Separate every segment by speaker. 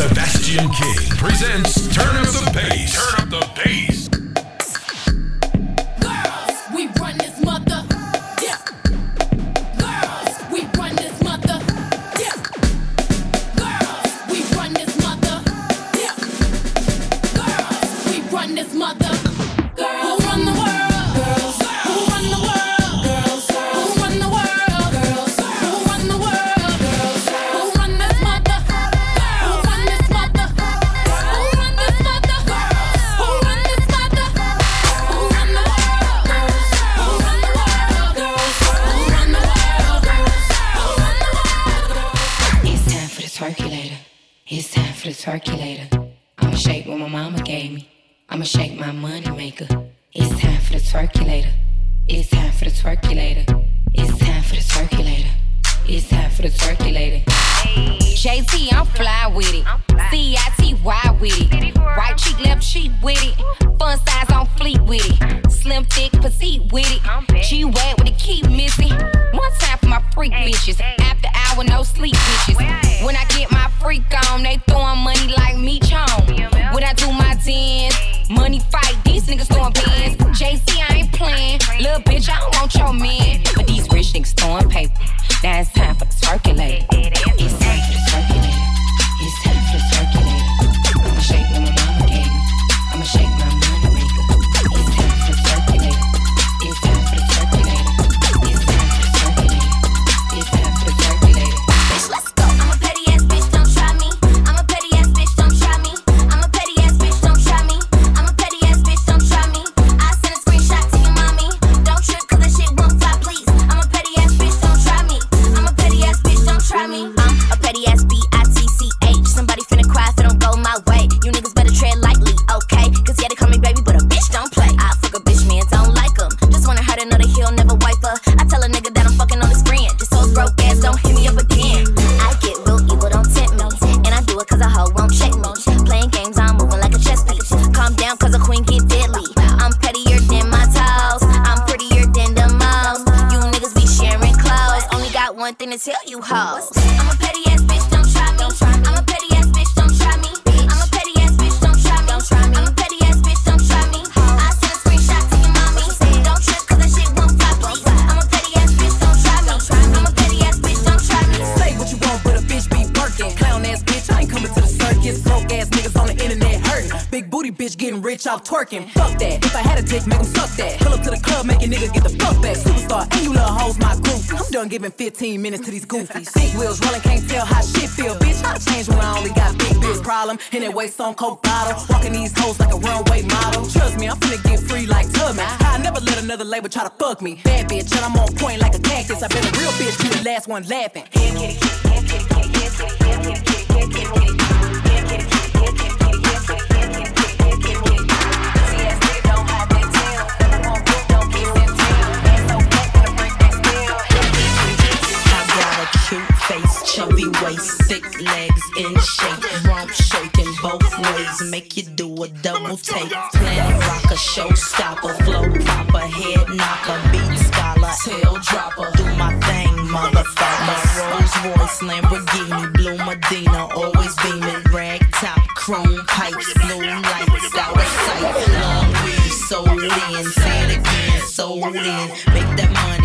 Speaker 1: Sebastian King presents Turn Up the
Speaker 2: Page. Big wheels rolling, can't tell how shit feel. Bitch, I changed when I only got big bitch problem. And it waste on coke bottle. Walking these hoes like a runway model. Trust me, I'm finna get free like Tubman. I never let another label try to fuck me. Bad bitch, and I'm on point like a cactus. i been a real bitch, you the last one laughing.
Speaker 3: face, chubby waist, thick legs in shape, rump shaking both ways, make you do a double take. Planet rocker, showstopper, flow proper, head knocker, beat scholar, tail dropper, do my thing, motherfucker. Rolls Royce, Lamborghini, blue Medina, always beaming, rag top, chrome pipes, blue lights, out of sight. Long weed, sold in, say it again, so in, make that money.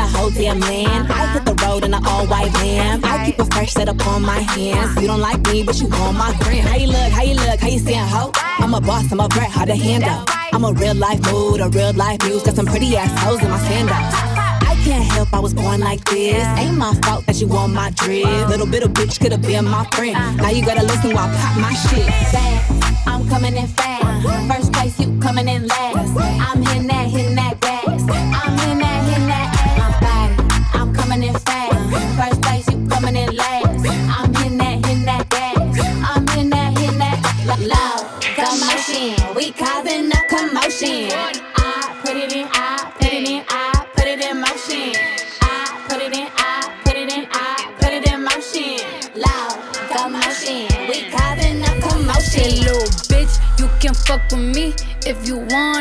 Speaker 4: a
Speaker 5: whole damn land. I hit the road in an all white van. I keep a fresh set up on my hands. You don't like me, but you want my grin. How you look, how you look, how you seeing hoe? I'm a boss, I'm a brat, how to handle. I'm a real life mood, a real life muse. Got some pretty ass hoes in my standout can't help I was born like this. Ain't my fault that you want my drip. Little bit of bitch could have been my friend. Now you gotta listen while I pop my shit.
Speaker 6: Fast, I'm coming in fast. First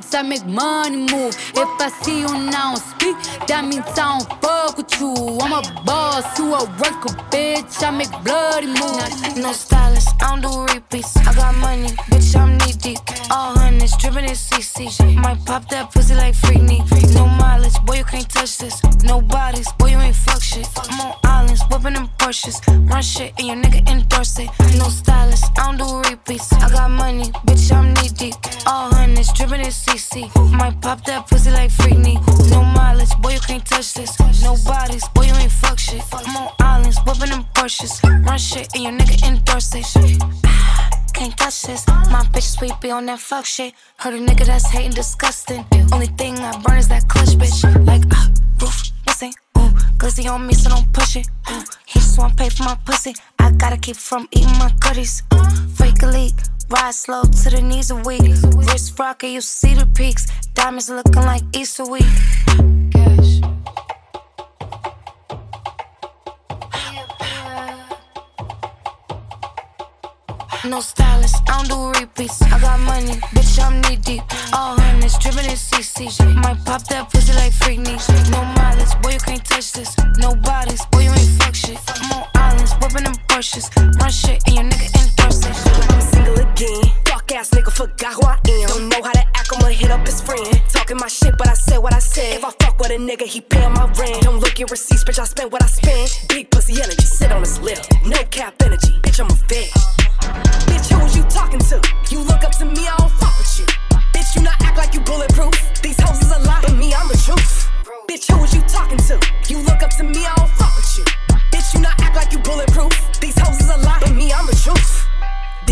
Speaker 7: dance, I make money move. If I see you now speak, that means I don't fuck with you. I'm a boss, you a worker, bitch. I make bloody moves.
Speaker 8: No stylist, I don't do repeats. I got money, bitch, I'm knee deep. All hundreds, dripping in CC. Might pop that pussy like Freakney. No mileage, boy, you can't touch this. No bodies, boy, you ain't fuck shit. I'm on islands, whipping them Porsches. Run shit, and your nigga endorse it. No stylist, I don't do repeats. I got money, bitch, I'm knee deep. All hundreds, dripping in CC. Might pop that pussy like Freakney. No mileage, boy, you can't touch this. No bodies, boy, you ain't fuck shit. I'm on islands, whipping them Porsches. Run shit, and your nigga endorse it. Can't touch this. My bitch sweet be on that fuck shit. Heard a nigga that's hating disgusting. Only thing I burn is that clutch, bitch. Like, uh, roof, missing. Ooh, glizzy on me, so don't push it. Ooh, he just wanna pay for my pussy. I gotta keep from eating my goodies. Ooh, fake leak. Ride slow to the knees are weak. Wrist rocket, you see the peaks. Diamonds looking like Easter week. No stylist, I don't do repeats. I got money, bitch, I'm knee deep. All hundreds, dripping in CC. Might pop that pussy like Freakney. No mileage, boy, you can't touch this. No bodies, boy, you ain't fuck shit. I'm on islands, whipping them Porsches. Run shit, and your nigga endorse it.
Speaker 9: I'm single again. Fuck ass nigga, forgot who I am. Don't know how to act, I'ma hit up his friend. Talking my shit, but I said what I said. If I fuck with a nigga, he paying my rent. Don't look at receipts, bitch, I spent what I spent. Big pussy energy, sit on his lip. No cap energy, bitch, I'm a vet. Bitch, who was you talking to? You look up to me, I don't fuck with you. Bitch, you not act like you bulletproof. These hoes is a lie, but me, I'm the truth. Bitch, who was you talking to? You look up to me, I don't fuck with you. Bitch, you not act like you bulletproof. These hoes is a lie, but me, I'm the truth.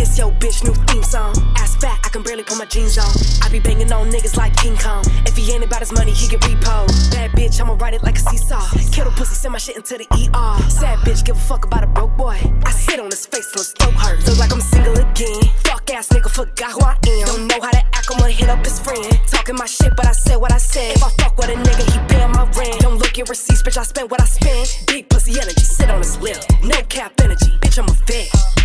Speaker 9: This yo bitch new theme song. Ass fat, I can barely put my jeans on. I be banging on niggas like King Kong. If he ain't about his money, he get repo. Bad bitch, I'ma ride it like a seesaw. The pussy, send my shit into the ER. Sad bitch, give a fuck about a broke boy. I sit on his face till his throat hurt. Look like I'm single again. Fuck ass nigga, forgot who I am. Don't know how to act, I'ma hit up his friend. Talking my shit, but I said what I said. If I fuck with a nigga, he paying my rent. Don't look at receipts, bitch, I spent what I spent. Big pussy energy, sit on his lip. No cap energy, bitch, I'm a vet.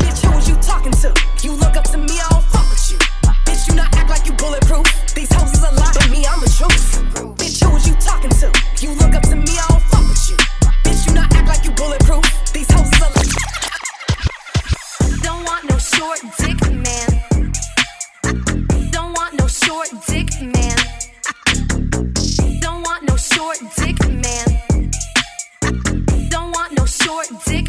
Speaker 9: Bitch, who was you talking to? You look up to me, I don't fuck with you. Bitch, you not act like you bulletproof. These hoes is a lie, but me, I'm the truth. Bitch, who was you talking to? You look up to me, I don't fuck with you. Bitch, you not act like you bulletproof. These hoes is a lie.
Speaker 8: Don't want no short dick man. Don't want no short dick man. Don't want no short dick man. Don't want no short dick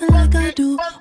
Speaker 10: flossing like I do?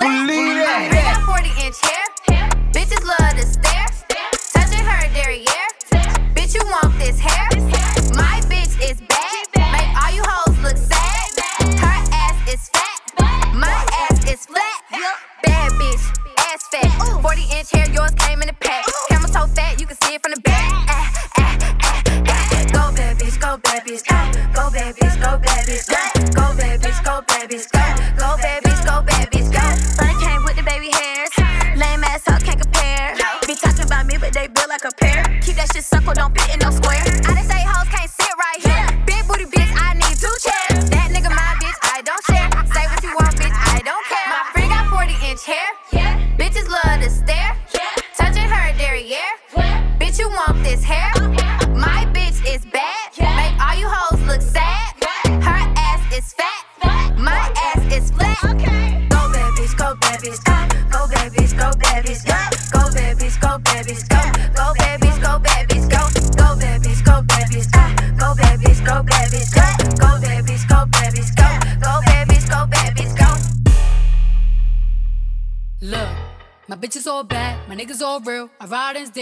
Speaker 7: Believe.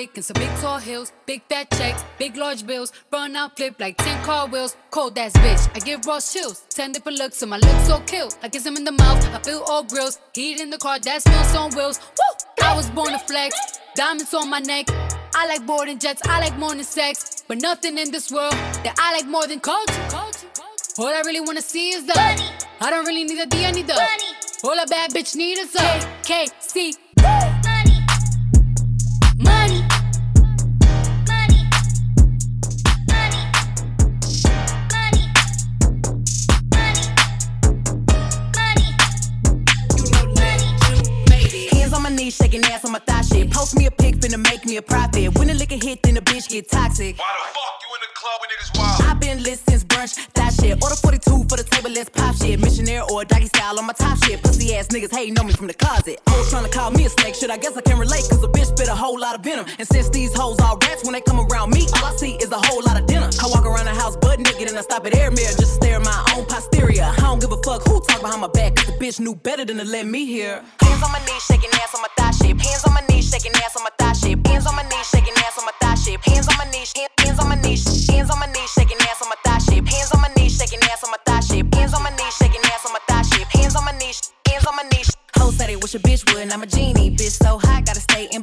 Speaker 7: Ride in dick in some big tall hills, big fat checks, big large bills. Run out flip like 10 car wheels. Cold ass bitch, I give raw chills. 10 different looks, and my lips so kill. I kiss him in the mouth, I feel all grills. Heat in the car, that smells on wheels. Woo! I was born to flex, diamonds on my neck. I like boarding jets, I like more than sex. But nothing in this world that I like more than culture. All I really wanna see is the money. I don't really need a D, I need the money. All a bad bitch need is a KKC.
Speaker 11: Money.
Speaker 12: Knees, shaking ass on my thigh shit. Post me a pic, finna make me a profit. When the liquor hit, then the bitch get toxic.
Speaker 1: Why the fuck you in the club when niggas wild?
Speaker 12: I've been lit since brunch, that shit. Order 42 for the table, let's pop shit. Missionaire or doggy style on my top shit. Pussy ass niggas hating on me from the closet. Hoes tryna call me a snake, shit. I guess I can relate, cause a bitch spit a whole lot of venom. And since these hoes all rats, when they come around me, all I see is a whole lot of dinner. I walk around the house butt naked and I stop at air mirror just to stare at my own posterior. I don't give a fuck who talk behind my back, cause the bitch knew better than to let me hear. Hands on my knees, shaking ass on my thigh shit. Hands on my knees, shaking ass on my thigh shit. Hands on my knees, shaking ass on my thigh shit. Hands on my knees, hand- hands on my knees, hands on my knees, shaking ass on my thigh shit. Hands on my knees, shaking ass on my thigh shit. Hands on my knees, shaking ass on my thigh shit. Hands on my knees, hands on my knees. Hoes said they wish a bitch would, and I'm a genie. Bitch so hot, gotta stay in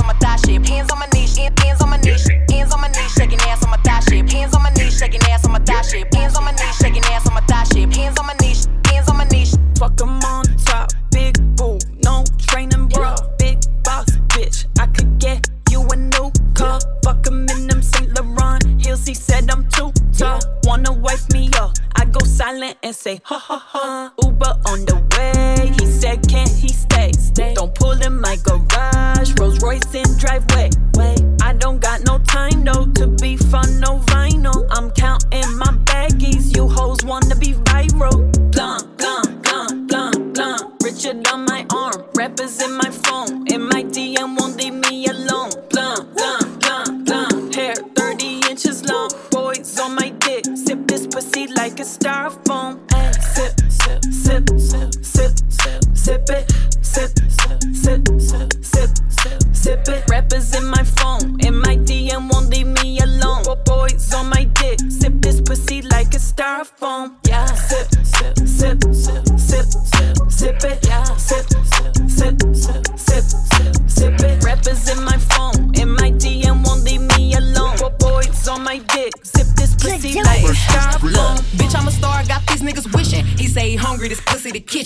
Speaker 13: on my thigh shit. Hands on my knees, hands on my knees, hands on my knees, shaking ass on my thigh shit. Hands on my knees, shaking ass on my thigh shit. Hands on my knees, shaking ass on my thigh shit. Hands on my knees, hands on my knees.
Speaker 14: Fuck 'em on top, big boo, no training, bro. Big box, bitch. I Fuck 'em in them Saint Laurent heels. He said I'm too tall. Wanna wife me up? I go silent and say ha ha ha. Uber on the way. He said can't he stay? Stay. Don't pull in my garage. Rolls Royce in driveway. Wait, I don't got no time though to be fun, no vinyl. I'm counting my baggies. You hoes wanna be viral. Blanc, blanc, blanc, blanc, blanc. Richard on my arm, rappers in my phone. In my DM won't leave me alone. Blanc, Sip like a styrofoam. Ay, sip, sip, sip, sip, sip, sip, sip it. Sip, sip, sip, sip, sip, sip, sip it. Rappers in my phone. In my DM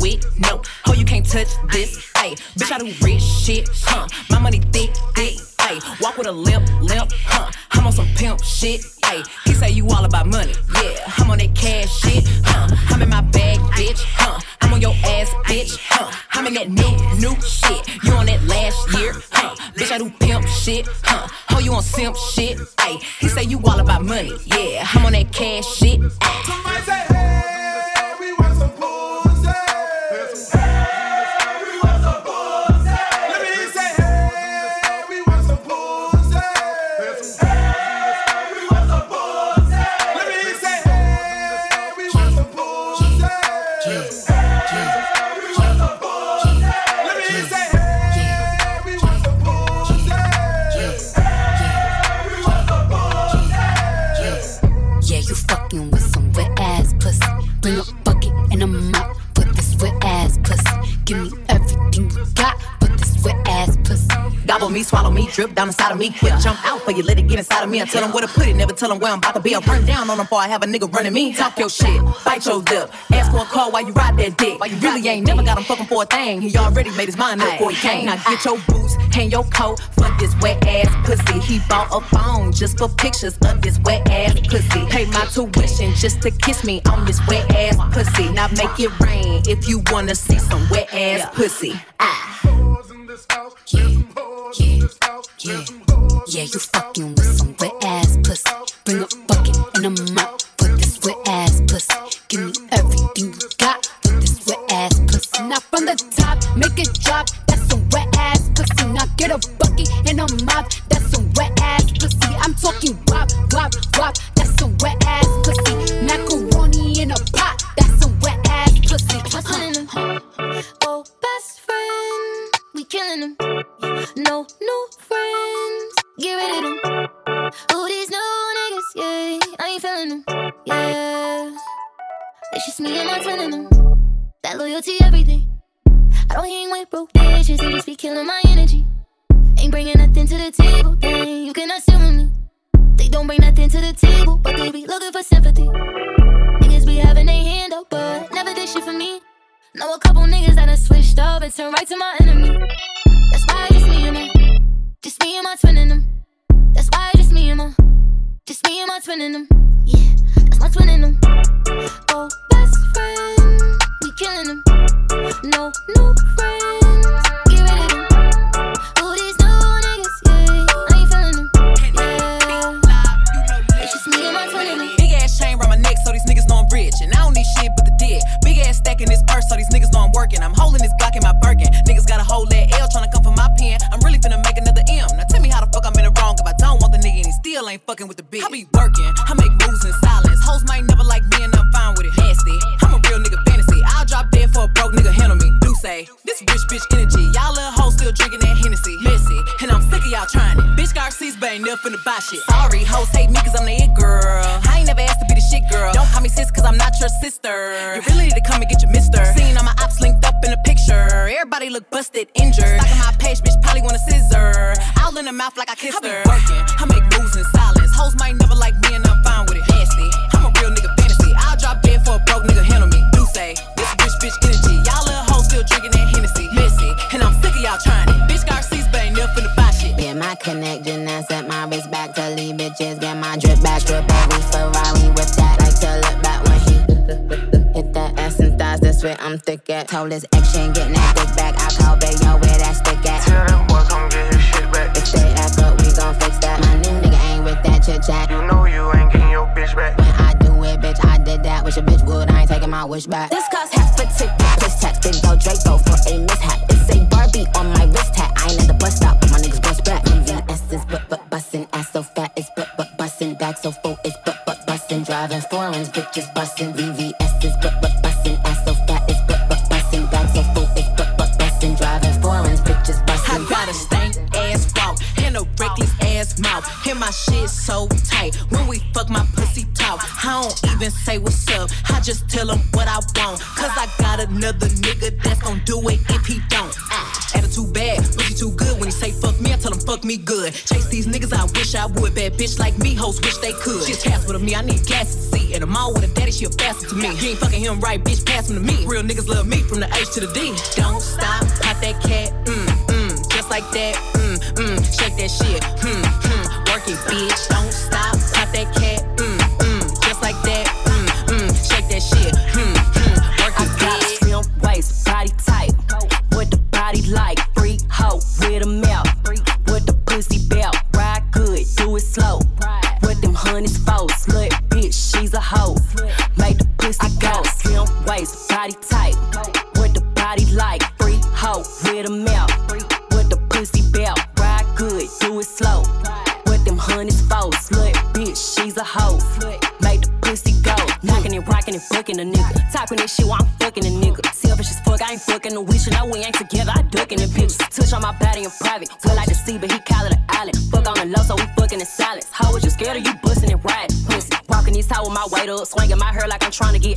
Speaker 12: with, no. Oh, you can't touch this, ayy. Bitch, I do rich shit, huh? My money thick, thick, ayy. Walk with a limp, limp, huh? I'm on some pimp shit, ayy. He say you all about money, yeah. I'm on that cash shit, huh? I'm in my bag, bitch, huh? I'm on your ass, bitch, huh? I'm in that new, new shit. You on that last year, huh? Bitch, I do pimp shit, huh? Oh, you on simp shit, ayy. He say you all about money, yeah. I'm on that cash shit, ayy.
Speaker 15: Yeah,
Speaker 12: drip down inside of me. Quick jump out for you, let it get inside of me. I tell them where to put it, never tell them where I'm about to be. I burn down on them before I have a nigga running me. Talk your shit, bite your lip. Ask for a call while you ride that dick. Why you really ain't never got him fucking for a thing. He already made his mind up before he came. Now get your boots hang your coat for this wet ass pussy. He bought a phone just for pictures of this wet ass pussy. Pay my tuition just to kiss me on this wet ass pussy. Now make it rain if you wanna see some wet ass pussy. Ah.
Speaker 15: Yeah, yeah, yeah, you fucking with some wet ass pussy. Bring a
Speaker 11: it's just me and my twin in them. That loyalty, everything. I don't hang with broke bitches, they just be killing my energy. Ain't bringing nothing to the table, dang, you cannot with me. They don't bring nothing to the table, but they be looking for sympathy. Niggas be having their hand up, but never did shit for me. Know a couple niggas that done switched up and turned right to my enemy. That's why just me and them. Just me and my twin in them. That's why just me and my. Just me and my twin in them. Yeah, that's my twin in them. Oh, friend. We killing them. No new friends. Get rid of them. Who these new niggas? Yeah, I ain't feeling them. Yeah. It's just me and my twin.
Speaker 12: Big ass chain round my neck, so these niggas know I'm rich. And I don't need shit but the dick. Big ass stack in this purse, so these niggas know I'm working. I'm holding this Glock in my Birkin. Niggas got a whole that L trying to come for my pen. I'm really finna make another M. Now tell me how the fuck I'm in the wrong if I don't want the nigga and he still ain't fucking with the bitch. I be working, I make moves in silence. Hoes might never like me and trying it. Bitch got receipts, but ain't never finna buy shit. Sorry, hoes hate me cause I'm the it girl. I ain't never asked to be the shit girl. Don't call me sis cause I'm not your sister. You really need to come and get your mister. Seen
Speaker 16: all my ops linked up in a picture. Everybody look busted, injured. Stocking my page, bitch probably want a scissor. I'll in the mouth like I kissed her. I be working, I make moves in silence. Hoes might Told his ex she ain't getting that dick back. I call Bayo where that stick at. Tell that boy come get his shit back. If they act up, we gon' fix that. My new nigga ain't with that chit chat. You know you ain't getting your bitch back. When I do it, bitch, I did that. Wish a bitch would. I ain't taking my wish back.
Speaker 17: This cost half a ticket. Plus tax, big go Draco for a mishap. It's a Barbie on my wrist hat. I ain't at the bus stop, but my niggas bust back. VVS is but but bustin', ass so fat it's but but bustin', back so full it's but but bustin', driving foreigns, bitches bustin'.
Speaker 12: Bitch like me, hoes wish they could. She's cast with me, I need gas to see. And I'm all with a daddy, she a bastard to me. You ain't fucking him right, bitch, pass him to me. Real niggas love me from the H to the D. Don't stop, pop that cat, mm, mm, just like that, mm, mm, shake that shit, hmm, hmm, work it, bitch. Don't stop, pop that cat, mm, mm, just like that,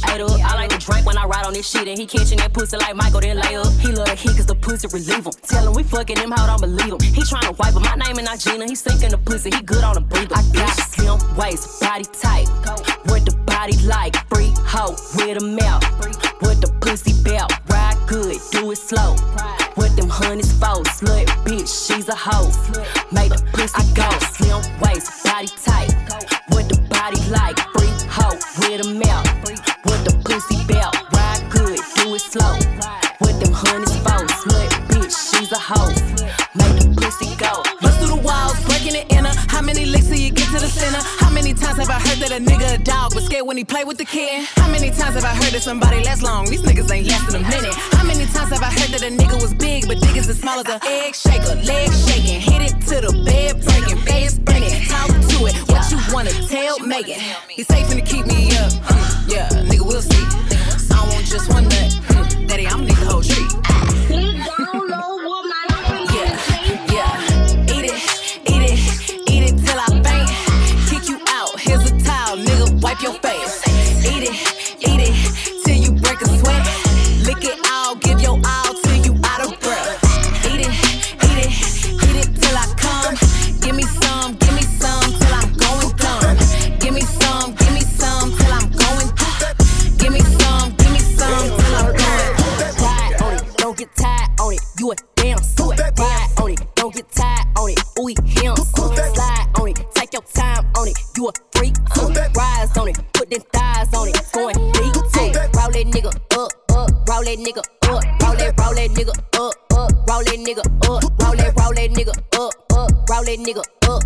Speaker 17: ate up. I like to drink when I ride on this shit. And he catching that pussy like Michael, then lay up. He love the heat cause the pussy relieve him. Tell him we fucking him, how don't believe him. He trying to wipe, but my name and not Gina. He sinking the pussy, he good on the breather. I got slim waist, body tight. What the body like? Free hoe with a mouth. What the pussy belt? Ride good, do it slow. What them honeys for? Slut bitch, she's a hoe. A
Speaker 12: nigga a dog was scared when he play with the kid? How many times have I heard that somebody lasts long? These niggas ain't lasting a minute. How many times have I heard that a nigga was big, but niggas as small as a egg shaker? Leg shaking, hit it to the bed breaking, face spinning. Talk to it, what you wanna tell Megan? He's safe to keep me up. Yeah, nigga, we'll see. I want just one nut. Nigga
Speaker 17: up.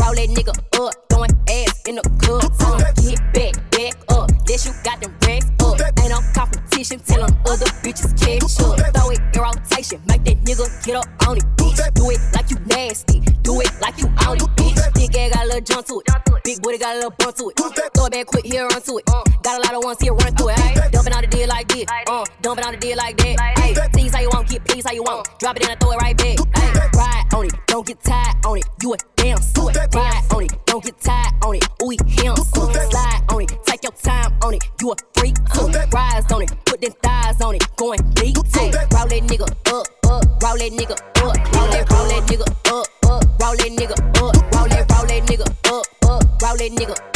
Speaker 17: Roll that nigga up. Throwing ass in the club. Tell 'em get back, back up. This you got them racks up. Ain't no competition. tell them other bitches catch up. Throw it in rotation, make that nigga get up on it, bitch. Do it like you nasty, do it like you on it, bitch. Big ass got a little jump to it, big booty got a little bump to it. Throw it back quick, here run to it. Got a lot of ones here run through it. Dumping out the deal like this, uh, dumping out the deal like that, ayy. Want, get please how you want. Drop it and throw it right back, ayy. Ride on it, don't get tired on it. You a damn suit. Ride on it, don't get tired on it. Ooh, him, slide on it, take your time on it. You a freak too. Rise on it, put them thighs on it, going deep too. Roll that nigga up, up, roll that nigga up, roll that, roll that nigga up, up, roll that nigga up, roll that, roll that nigga up, up, roll that nigga up,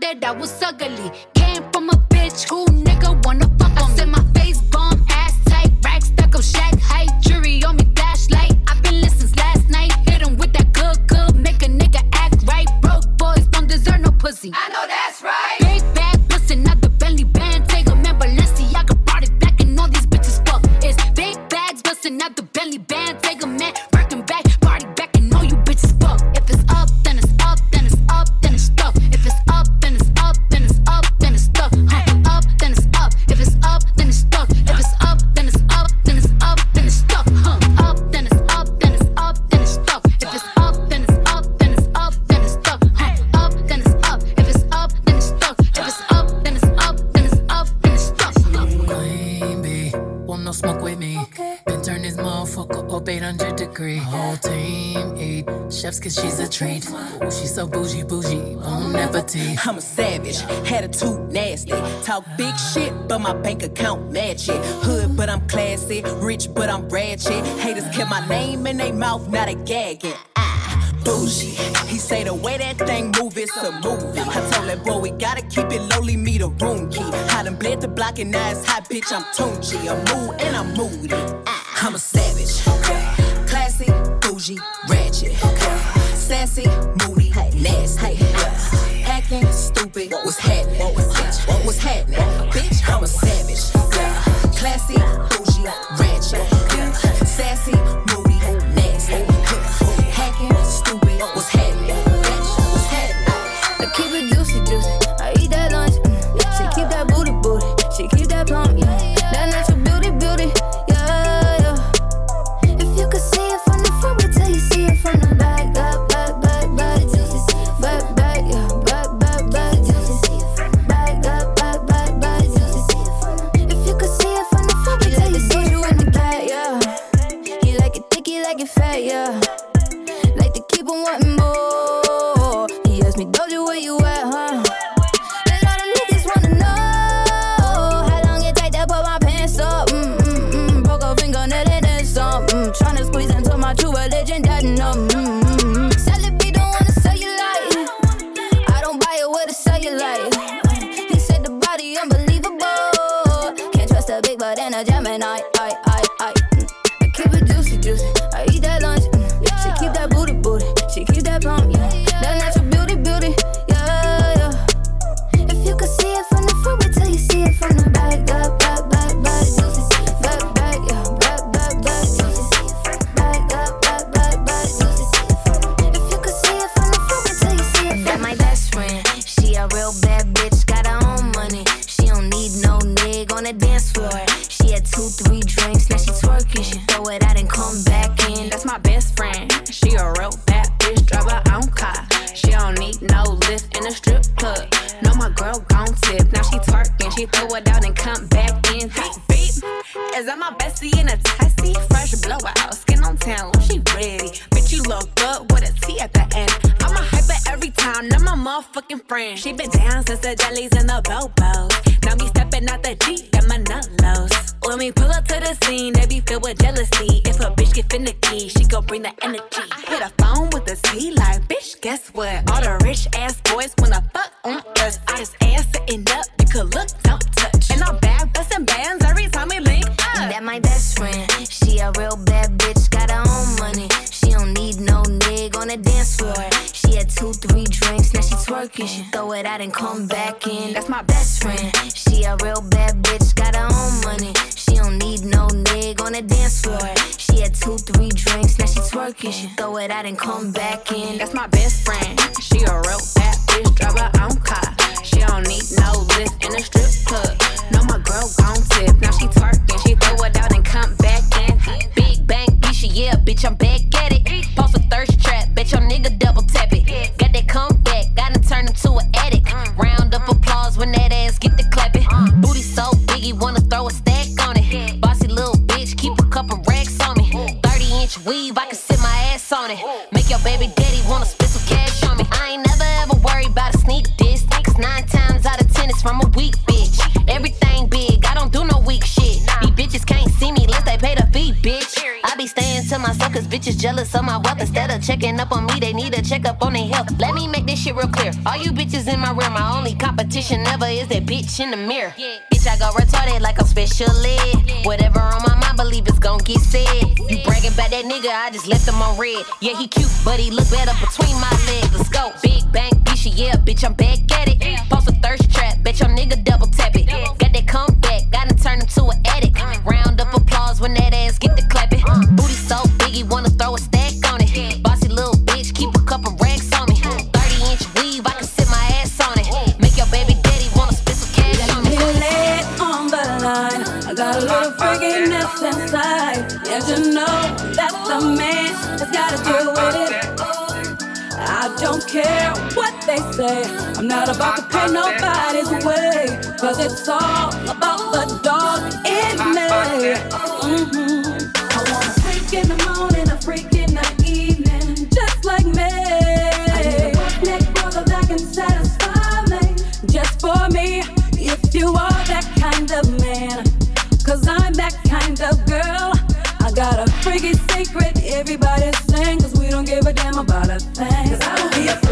Speaker 17: that
Speaker 7: I was ugly.
Speaker 12: I'm a savage, attitude nasty. Talk big shit, but my bank account match it. Hood, but I'm classy. Rich, but I'm ratchet. Haters kept my name in their mouth, now they gagging. Ah, bougie. He say the way that thing move, it's a movie. I told that boy we gotta keep it lowly, me the room key. I done bled the block and now it's hot, bitch. I'm Tunechi. I'm mood and I'm moody. Ah, I'm a savage. Classy, bougie, ratchet. Sassy, moody,
Speaker 18: Yeah.
Speaker 19: Down since the jellies and the bobos. Now me stepping out the Jeep, got my nut lows. When we pull up to the scene, they be filled with jealousy. If a bitch get finicky, she gon' bring the energy. I hit a phone with the T like, bitch, guess what? All the rich ass boys wanna fuck on us. I just ass sitting up, you could look, don't touch. And I'm back busting bands every time we link up.
Speaker 8: That my best friend. She a real bad bitch, had two, three drinks, now she throw it out and come back in. That's my best friend. She
Speaker 2: She a real bad bitch, got her own money. She don't need no nigga on the dance floor. She had two, three drinks, now she twerking. She throw it out and come back in.
Speaker 19: That's my best friend. She a real bad bitch, drive her own car. She don't need no lift in a strip club. No, my girl gon' tip. Now she twerking, she throw it out and come back in. Big bang, bitch, yeah, bitch, I'm back at it. Post a thirst trap, bet your nigga to an addict. Round up applause when that ass get the clapping. Booty so big, he wanna throw a stack on it. Bossy little bitch, keep a couple racks on me. 30 inch weave, I can sit my ass on it. Make your baby daddy wanna spit some cash on me. I ain't never ever worried about a sneak diss. Cause nine times out of ten it's from a weak bitch. Everything big, I don't do no weak shit. To myself cause bitches jealous of my wealth. Instead of checking up on me, they need a check up on their health. Let me make this shit real clear. All you bitches in my rear, my only competition ever is that bitch in the mirror. Bitch, I go retarded like I'm special ed. Whatever on my mind, believe it's gon' get said. You bragging about that nigga, I just left him on red. Yeah, he cute, but he look better between my legs. Let's go. Big bang, bitch, yeah, bitch, I'm back at it. Post a thirst trap, bet your nigga double tap it. Got that comeback, gotta turn him to an addict. Round up applause when that ass get the clapping. It. I
Speaker 20: don't care what they say. I'm not about to pay nobody's way. Cause it's all about the dog in me. Mhm. I want a freak in the morning, a freak in the evening. Just like me. I need a brother that can satisfy me. Just for me, if you are that kind of man. Cause I'm that kind of girl. I got a freaky secret, everybody don't give a damn about a thing.
Speaker 21: Cause
Speaker 19: I don't be a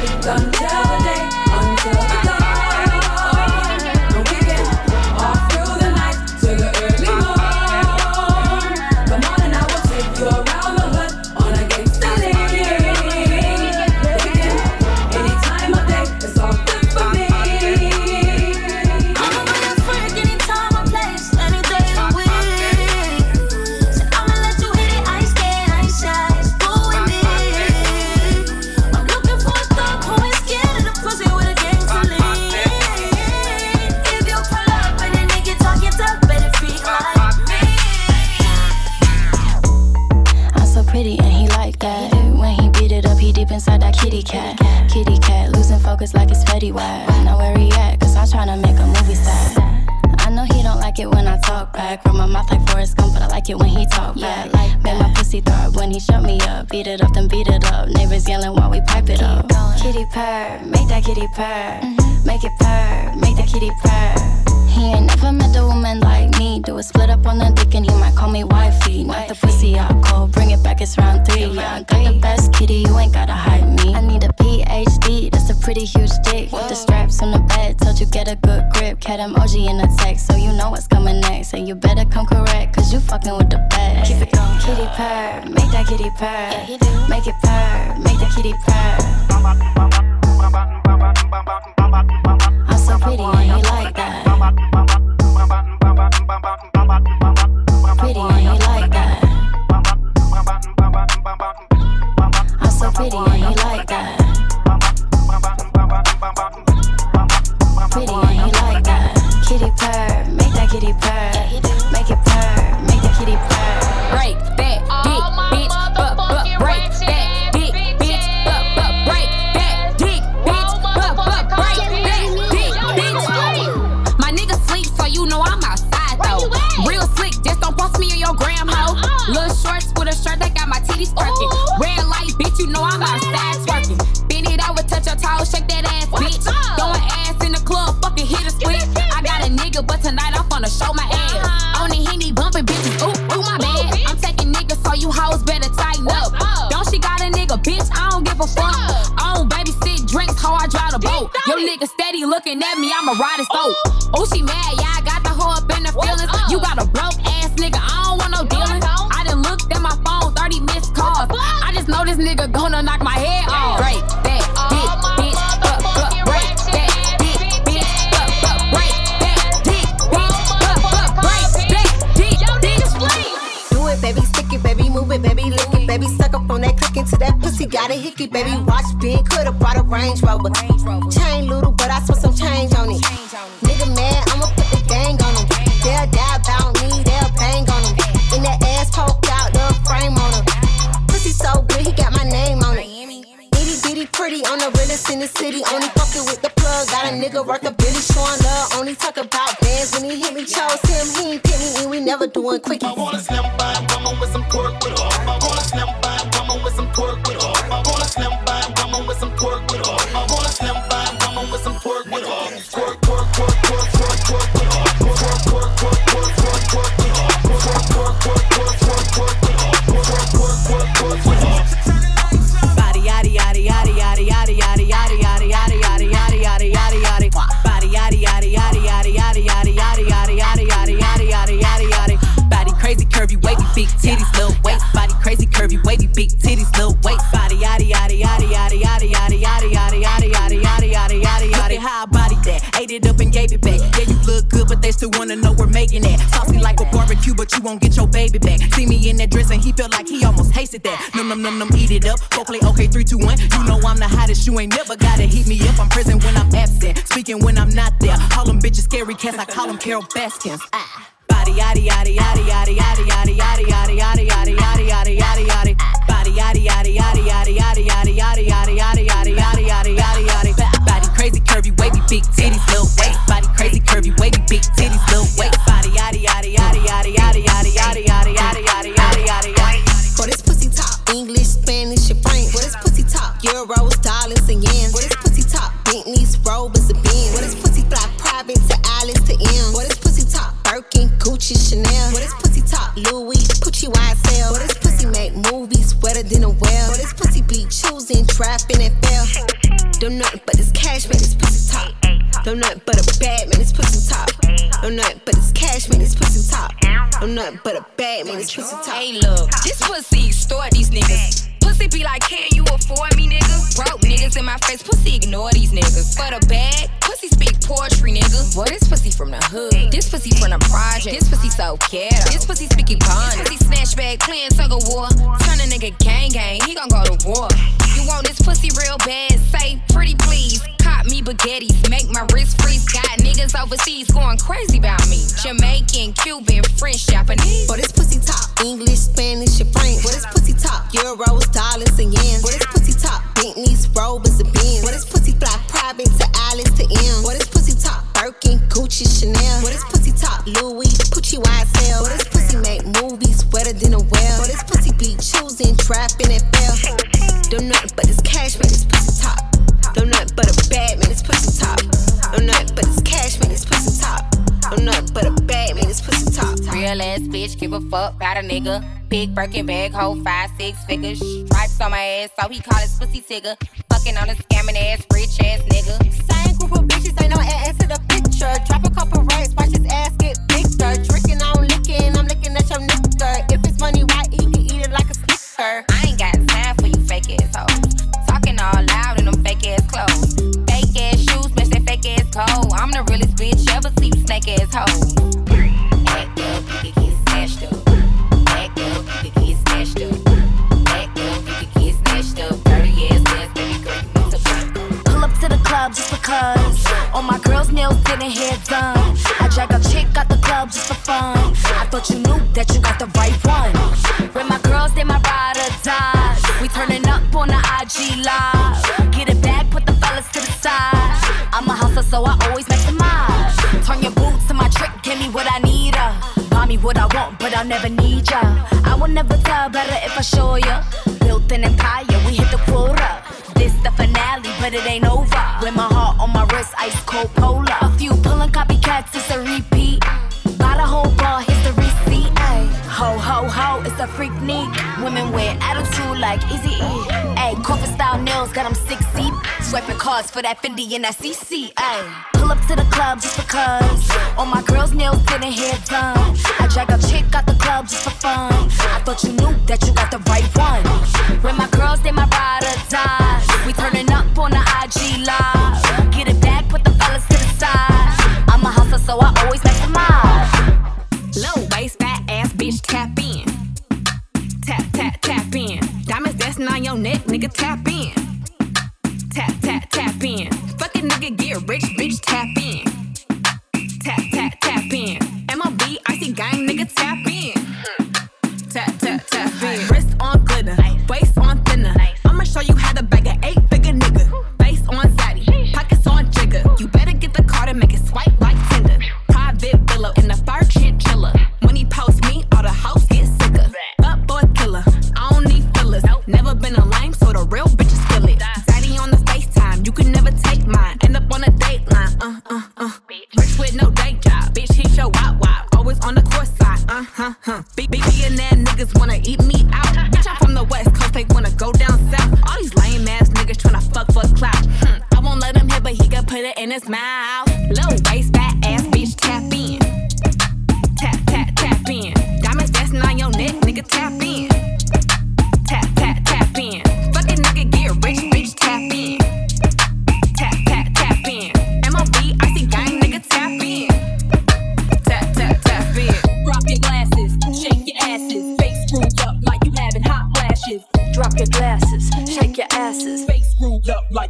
Speaker 22: pretty on the realest in the city. Only fucking with the plug. Got a nigga worth a billy showing love. Only talk about bands when he hit me. Chose him, he ain't pick me, and we never doing quickie.
Speaker 23: I want a slim fine woman with some twerk with her. I want a slim fine woman with some twerk with her. I want a slim fine woman with some twerk
Speaker 12: big titties little waist. Body crazy curvy wavy big titties little waist. Body yaddy yaddy yaddy yaddy yaddy yaddy yaddy yaddy yaddy yaddy yaddy yaddy yaddy yaddy. How I body that, ate it up and gave it back. Yeah, you look good, but they still wanna know we're making that. Saucy like a barbecue, but you won't get your baby back. See me in that dress and he felt like he almost tasted that. Num num num num, eat it up. Go play okay, three, two, one. You know I'm the hottest. You ain't never gotta heat me up. I'm present when I'm absent, speaking when I'm not there. Call them bitches scary cats. I call them Carole Baskins. Ah. Body yaddy yaddy yaddy yaddy yaddy yaddy yaddy yaddy yaddy yaddy yaddy yaddy yaddy yaddy. Body yaddy yaddy yaddy yaddy yaddy yaddy yaddy yaddy yaddy yaddy yaddy yaddy yaddy yaddy. Body crazy curvy wavy big titties little waist. Body crazy curvy wavy big titties little waist. Body yaddy
Speaker 22: bad this pussy top.
Speaker 24: Hey, look, this pussy extort these niggas. Pussy be like, can you afford me, nigga? Broke niggas in my face, pussy ignore these niggas. For the bag, pussy speak poetry, nigga. Boy, this pussy from the hood. This pussy from the project. This pussy so ghetto. This pussy speaking bond. This pussy snatch bag, playing tug of war. Turn a nigga gang gang, he gon' go to war. You want this pussy real bad? Say pretty please. Cop me baguettes, make my wrist freeze. Got niggas overseas going crazy about me. Jamaican, Cuban, French, Japanese.
Speaker 22: For this pussy top, English, Spanish, and French. For this pussy top, Euros, dollars, and yens. For this pussy top, Bentleys, Rovers, and Benz. For this pussy fly private to Amsterdam. For this pussy top, Birkin, Gucci, Chanel. For this pussy top, Louis, Pucci, YSL. For this pussy make movies wetter than a well. This pussy be choosing, trapping, and fail. Them nothing but this cash, man, this pussy top. Them nothing but a bad man, this pussy top. Them nothing but it's cash, man, this pussy top. Them nothing but a bad man, this pussy top.
Speaker 24: Real ass bitch, give a fuck about a nigga. Big Birkin bag, hold five, six figures. Stripes on my ass, so he call his pussy tigger. Fucking on a scamming ass, rich ass nigga.
Speaker 18: Never need ya. I will never tell better if I show ya. Built an empire, we hit the quota. This the finale, but it ain't over. With my heart on my wrist, ice cold polar. A few pulling copycats, it's a repeat. Buy the whole bar, here's the receipt. Ay. Ho ho ho, it's a freak neat. Women wear attitude like Easy E. Ay, corporate style nails got 'em six deep. Swiping cards for that Fendi and that CC. Ay, pull up to the club just because. All my girls' nails didn't hair done. I drag a chick out the club just for fun. I thought you knew that you got the right one. With my girls, they my ride or ah. die. We turning up on the IG live. Get it back, put the fellas to the side. I'm a hustler, so I always maximize.
Speaker 5: Low waist, fat ass bitch, tap in. Tap, tap, tap in. Diamonds
Speaker 25: dancing on your neck, nigga, tap in. Tap, tap, tap in. Fuck it, nigga, get rich,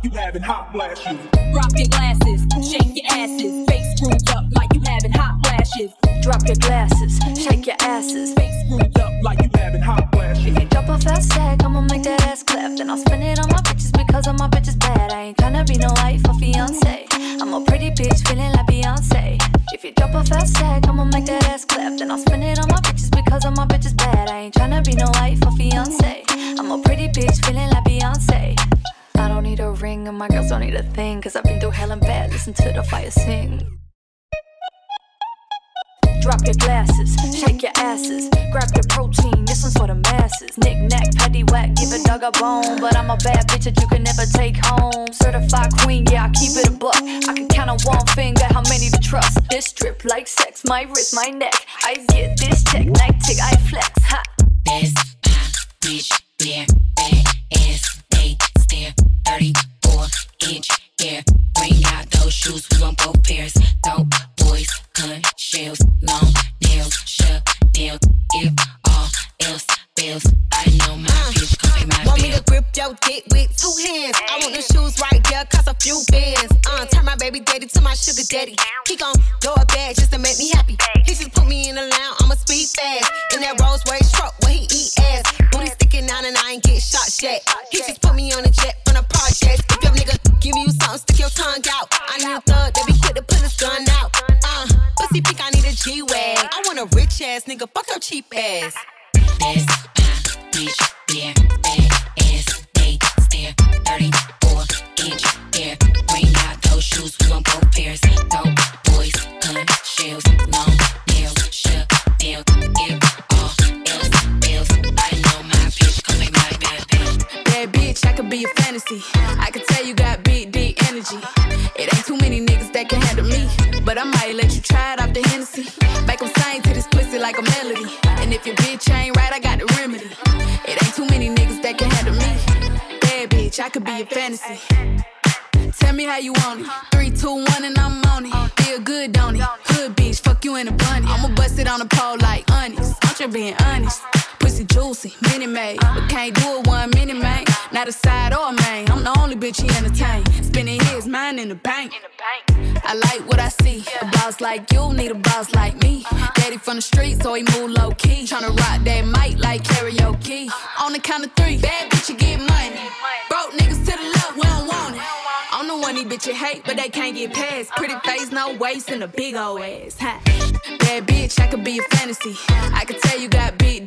Speaker 25: you
Speaker 26: having hot flashes.
Speaker 22: Sugar daddy. He gon' blow a bag just to make me happy. He just put me in the lounge, I'ma speed fast. In that Rolls Royce truck where he eat ass. Booty sticking out and I ain't get shot yet. He just put me on a jet from the projects. If your nigga give you something, stick your tongue out. I need a thug that be quick to pull his gun out. Uh, pussy pick, I need a G-Wag. I want a rich ass nigga, fuck your cheap ass.
Speaker 24: That's my bitch, yeah,
Speaker 25: fantasy. I can tell you got big, D energy. It ain't too many niggas that can handle me. But I might let you try it off the Hennessy. Make 'em sing to this pussy like a melody. And if your bitch ain't right, I got the remedy. It ain't too many niggas that can handle me. Bad bitch, I could be a fantasy. Tell me how you want it. Three, two, one, and I'm on it. Feel good, don't it? Hood bitch, fuck you in a bunny. I'ma bust it on the pole like honest. I'm just being honest. Pussy juicy, mini made. But can't do it one minute, man. Not a side or a main. I'm the only bitch he entertain. Spending his mind in the bank. I like what I see. A boss like you need a boss like me. Uh-huh. Daddy from the street, so he move low key. Tryna rock that mic like karaoke. Uh-huh. On the count of three, bad bitch, you get money. Broke niggas to the left, we don't want it. I'm the one these bitches hate, but they can't get past. Pretty uh-huh. face, no waist, and a big old ass. Ha. Bad bitch, I could be a fantasy. I could tell you got big,